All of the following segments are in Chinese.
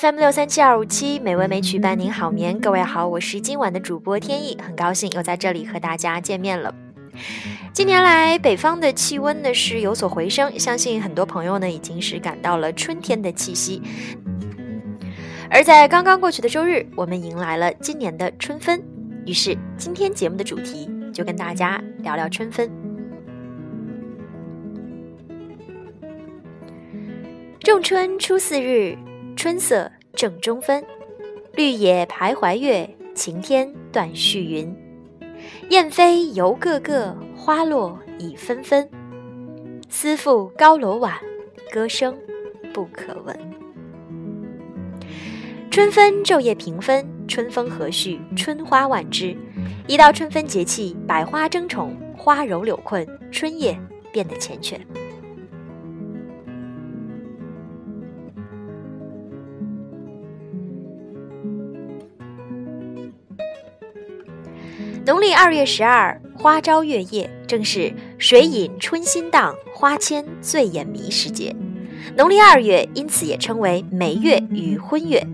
FM 六三七二五七，美文美曲伴您好眠。各位好，我是今晚的主播天意，很高兴又在这里和大家见面了。近年来，北方的气温呢是有所回升，相信很多朋友呢已经是感到了春天的气息。而在刚刚过去的周日，我们迎来了今年的春分，于是今天节目的主题就跟大家聊聊春分。仲春初四日，春色正中分。绿野徘徊月，晴天断续云。燕飞犹个个，花落已纷纷。思妇高楼晚，歌声不可闻。春分昼夜平分，春风和煦，春花万枝。一到春分节气，百花争宠，花柔柳困，春夜变得缱绻。农历二月十二，花朝月夜，正是水饮春心荡，花千醉眼迷时节。农历二月，因此也称为梅月与婚月。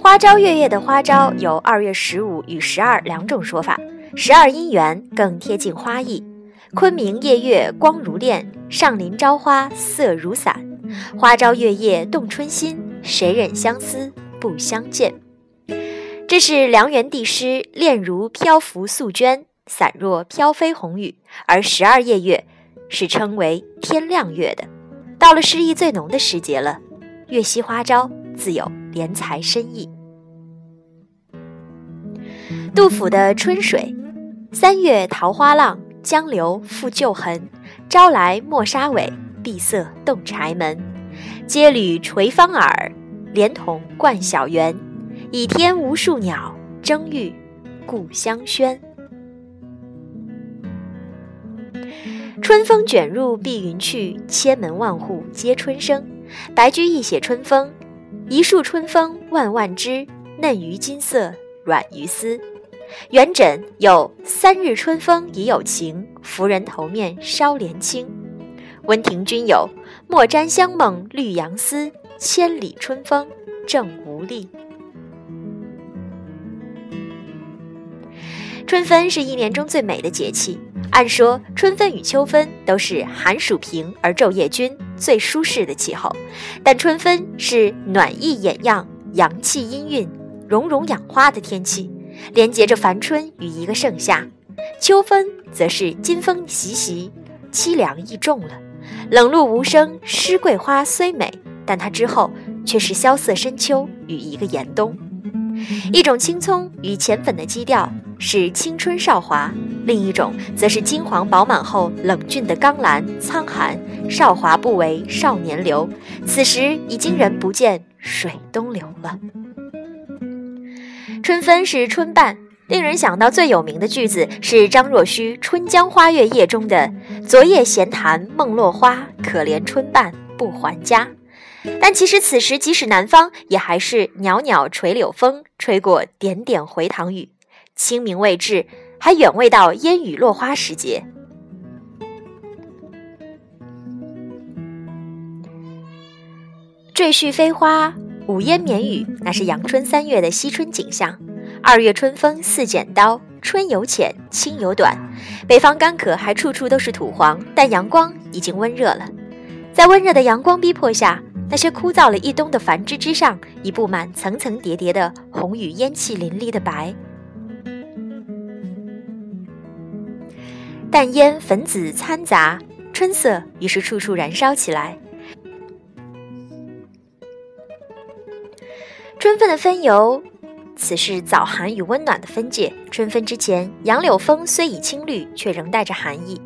花朝月夜的花朝有二月十五与十二两种说法，十二姻缘更贴近花意。昆明夜月光如练，上林朝花色如伞。花朝月夜动春心，谁忍相思不相见？这是梁元帝诗“恋如漂浮素绢，散若飘飞红雨”。而十二夜月是称为天亮月的。到了诗意最浓的时节了，月夕花朝自有怜才深意。杜甫的《春水》：三月桃花浪。江流复旧痕，朝来暮沙尾，碧色动柴门。阶履垂芳耳，莲筒灌小园。倚天无数鸟，争玉故乡轩。春风卷入碧云去，千门万户皆春生。白居易写春风：一树春风万万枝，嫩于金色，软于丝。元稹有“三日春风已有情，拂人头面烧莲青”。温庭筠有“莫沾香梦绿杨丝，千里春风正无力”。春分是一年中最美的节气。按说，春分与秋分都是寒暑平而昼夜均，最舒适的气候。但春分是暖意掩样、阳气氤氲、融融养花的天气。连接着凡春与一个盛夏，秋分则是金风习习，凄凉意重了。冷露无声，湿桂花虽美，但它之后却是萧瑟深秋与一个严冬。一种青葱与浅粉的基调是青春少华，另一种则是金黄饱满后冷峻的刚蓝苍寒。少华不为少年留，此时已经人不见水东流了。春分是春半，令人想到最有名的句子是张若虚《春江花月夜》中的“昨夜闲谈梦落花，可怜春半不还家”。但其实此时即使南方，也还是袅袅垂柳风，吹过点点回塘雨，清明未至，还远未到烟雨落花时节。坠絮飞花。五烟绵雨，那是阳春三月的惜春景象。二月春风似剪刀，春有浅，青有短。北方干渴，还处处都是土黄，但阳光已经温热了。在温热的阳光逼迫下，那些枯燥了一冬的繁枝之上，已布满层层叠叠的红与烟气淋漓的白。淡烟粉紫掺杂，春色于是处处燃烧起来。春分的分由，此是早寒与温暖的分界。春分之前，杨柳风虽已青绿，却仍带着寒意。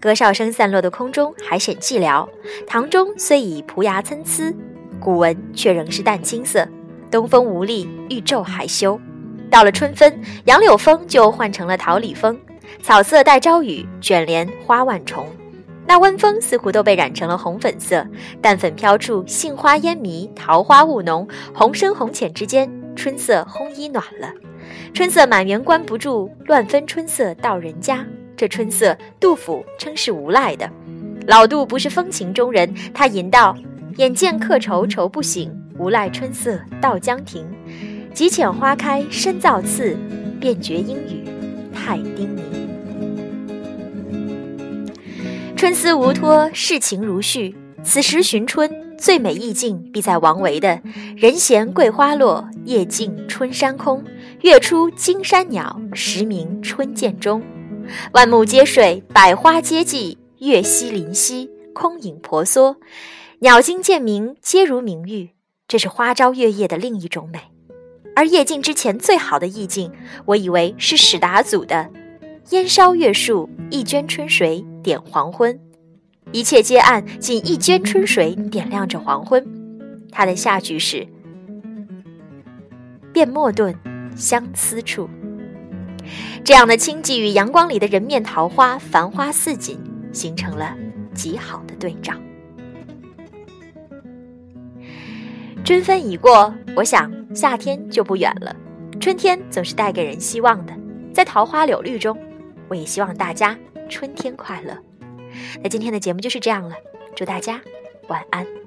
歌哨声散落的空中还显寂寥。塘中虽已蒲芽参差，古文却仍是淡青色。东风无力，玉皱还休。到了春分，杨柳风就换成了桃李风，草色带朝雨，卷帘花万重。那温风似乎都被染成了红粉色，淡粉飘处，杏花烟迷，桃花雾浓，红深红浅之间，春色烘衣暖了。春色满园关不住，乱分春色到人家。这春色，杜甫称是无赖的。老杜不是风情中人，他吟道：“眼见客愁愁不醒，无赖春色到江亭。几浅花开深造次，便觉阴雨太叮咛。”春思无托，世情如絮。此时寻春，最美意境必在王维的“人闲桂花落，夜静春山空。月出惊山鸟，时鸣春涧中。万木皆睡，百花皆寂。”月稀林稀，空影婆娑，鸟惊见鸣，皆如明玉。这是花朝月夜的另一种美。而夜静之前最好的意境，我以为是史达祖的“烟烧月树，一涓春水点黄昏”，一切皆暗，仅一涓春水点亮着黄昏。他的下句是“便莫顿相思处”。这样的清寂与阳光里的人面桃花，繁花似锦。形成了极好的对照。春分已过，我想夏天就不远了。春天总是带给人希望的，在桃花柳绿中，我也希望大家春天快乐。那今天的节目就是这样了，祝大家晚安。